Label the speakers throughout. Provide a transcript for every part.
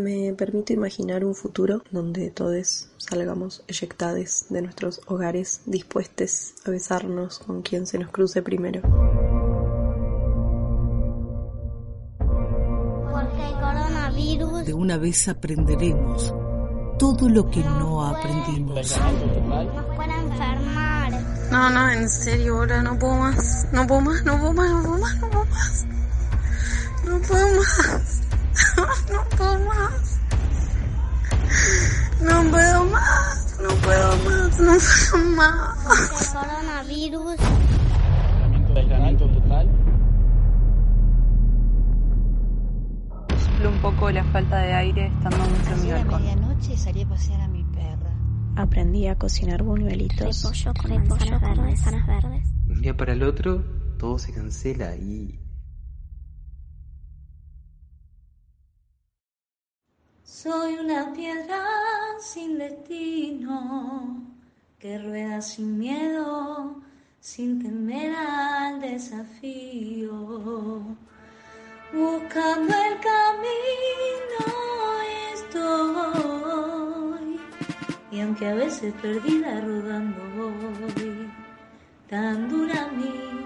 Speaker 1: Me permito imaginar un futuro donde todos salgamos eyectados de nuestros hogares, dispuestos a besarnos con quien se nos cruce primero.
Speaker 2: Porque el coronavirus
Speaker 3: De una vez aprenderemos todo lo que no aprendimos.
Speaker 2: nos puede enfermar.
Speaker 4: No, no, en serio, ahora no puedo más. No puedo más, no puedo más, no puedo más, no puedo más. No puedo más. No puedo más. No puedo más, no puedo más, no puedo más.
Speaker 2: El coronavirus
Speaker 5: aislamiento total.
Speaker 6: Suple un poco la falta de aire estando mucho en mi
Speaker 7: a
Speaker 6: balcón.
Speaker 7: medianoche salí a pasear a mi perra.
Speaker 8: Aprendí a cocinar buñuelitos.
Speaker 2: repollo con manzanas verdes. verdes.
Speaker 9: un día para el otro todo se cancela y
Speaker 10: Soy una piedra sin destino, que rueda sin miedo, sin temer al desafío. Buscando el camino estoy, y aunque a veces perdida rodando voy, tan dura mi.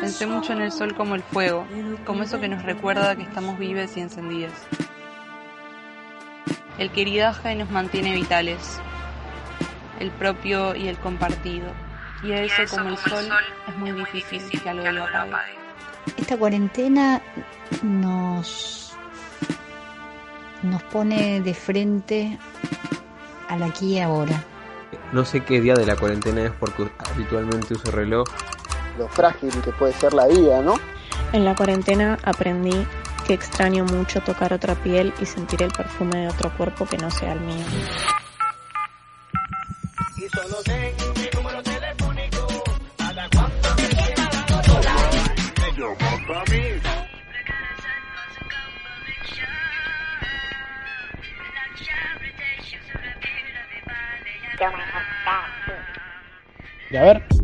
Speaker 6: Pensé mucho en el sol como el fuego, como eso que nos recuerda que estamos vivas y encendidas. El que iridaja y nos mantiene vitales, el propio y el compartido. Y a eso, como el sol, es muy difícil que algo lo apague.
Speaker 7: Esta cuarentena nos, nos pone de frente al aquí y ahora.
Speaker 9: no sé qué día de la cuarentena es porque habitualmente uso reloj.
Speaker 5: Lo frágil que puede ser la vida, ¿no?
Speaker 8: En la cuarentena aprendí que extraño mucho tocar otra piel y sentir el perfume de otro cuerpo que no sea el mío.
Speaker 5: Y ver,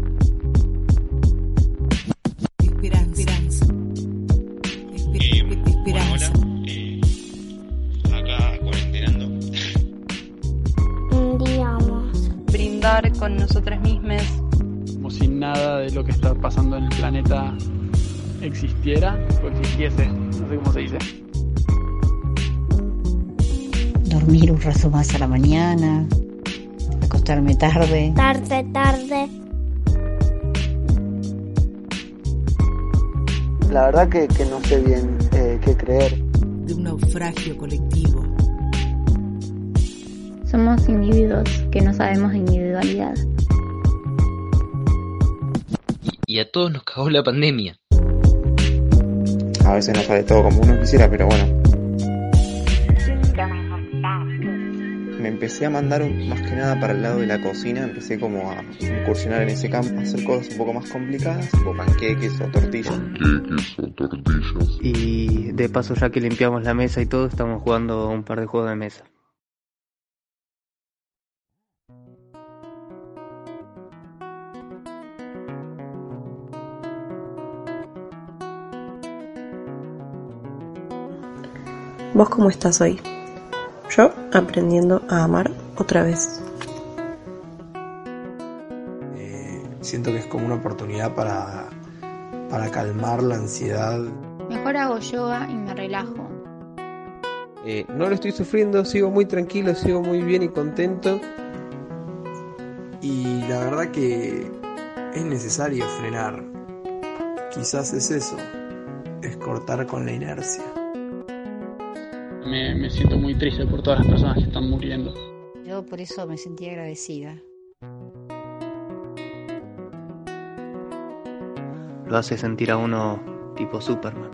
Speaker 6: con nosotras mismas,
Speaker 5: como si nada de lo que está pasando en el planeta existiera o existiese, no sé cómo se dice.
Speaker 7: Dormir un rato más a la mañana, acostarme tarde.
Speaker 2: Tarde, tarde.
Speaker 5: La verdad que, que no sé bien eh, qué creer.
Speaker 3: De un naufragio colectivo.
Speaker 8: Somos individuos que no sabemos de individualidad.
Speaker 9: Y, y a todos nos cagó la pandemia.
Speaker 11: A veces no sale todo como uno quisiera, pero bueno. Me empecé a mandar un- más que nada para el lado de la cocina, empecé como a incursionar en ese campo, a hacer cosas un poco más complicadas, tipo panqueques o tortillas.
Speaker 12: Y de paso, ya que limpiamos la mesa y todo, estamos jugando un par de juegos de mesa.
Speaker 1: ¿Vos cómo estás hoy? Yo aprendiendo a amar otra vez.
Speaker 13: Eh, siento que es como una oportunidad para, para calmar la ansiedad.
Speaker 14: Mejor hago yoga y me relajo.
Speaker 9: Eh, no lo estoy sufriendo, sigo muy tranquilo, sigo muy bien y contento.
Speaker 13: Y la verdad que es necesario frenar. Quizás es eso, es cortar con la inercia.
Speaker 5: Me, me siento muy triste por todas las personas que están muriendo.
Speaker 7: Yo por eso me sentí agradecida.
Speaker 12: Lo hace sentir a uno tipo Superman.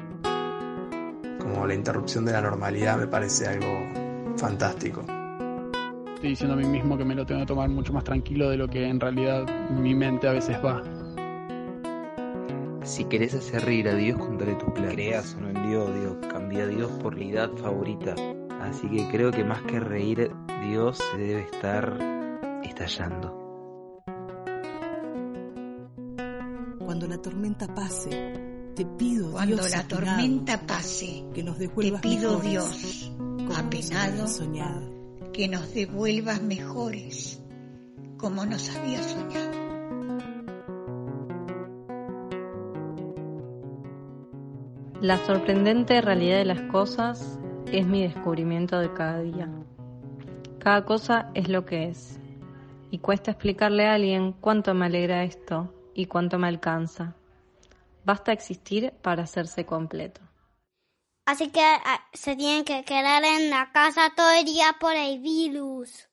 Speaker 13: Como la interrupción de la normalidad me parece algo fantástico.
Speaker 5: Estoy diciendo a mí mismo que me lo tengo que tomar mucho más tranquilo de lo que en realidad mi mente a veces va.
Speaker 9: Si querés hacer reír a Dios, contale tus planes. Creas o no en Dios, digo, cambia a Dios por la idea favorita. Así que creo que más que reír, Dios se debe estar estallando.
Speaker 3: Cuando la tormenta pase, te pido
Speaker 15: Cuando
Speaker 3: Dios
Speaker 15: la tormenta pase,
Speaker 3: que nos
Speaker 15: te pido
Speaker 3: mejores,
Speaker 15: Dios,
Speaker 16: apenado, que nos devuelvas mejores, como nos había soñado.
Speaker 15: La sorprendente realidad de las cosas es mi descubrimiento de cada día. Cada cosa es lo que es. Y cuesta explicarle a alguien cuánto me alegra esto y cuánto me alcanza. Basta existir para hacerse completo.
Speaker 2: Así que ah, se tienen que quedar en la casa todo el día por el virus.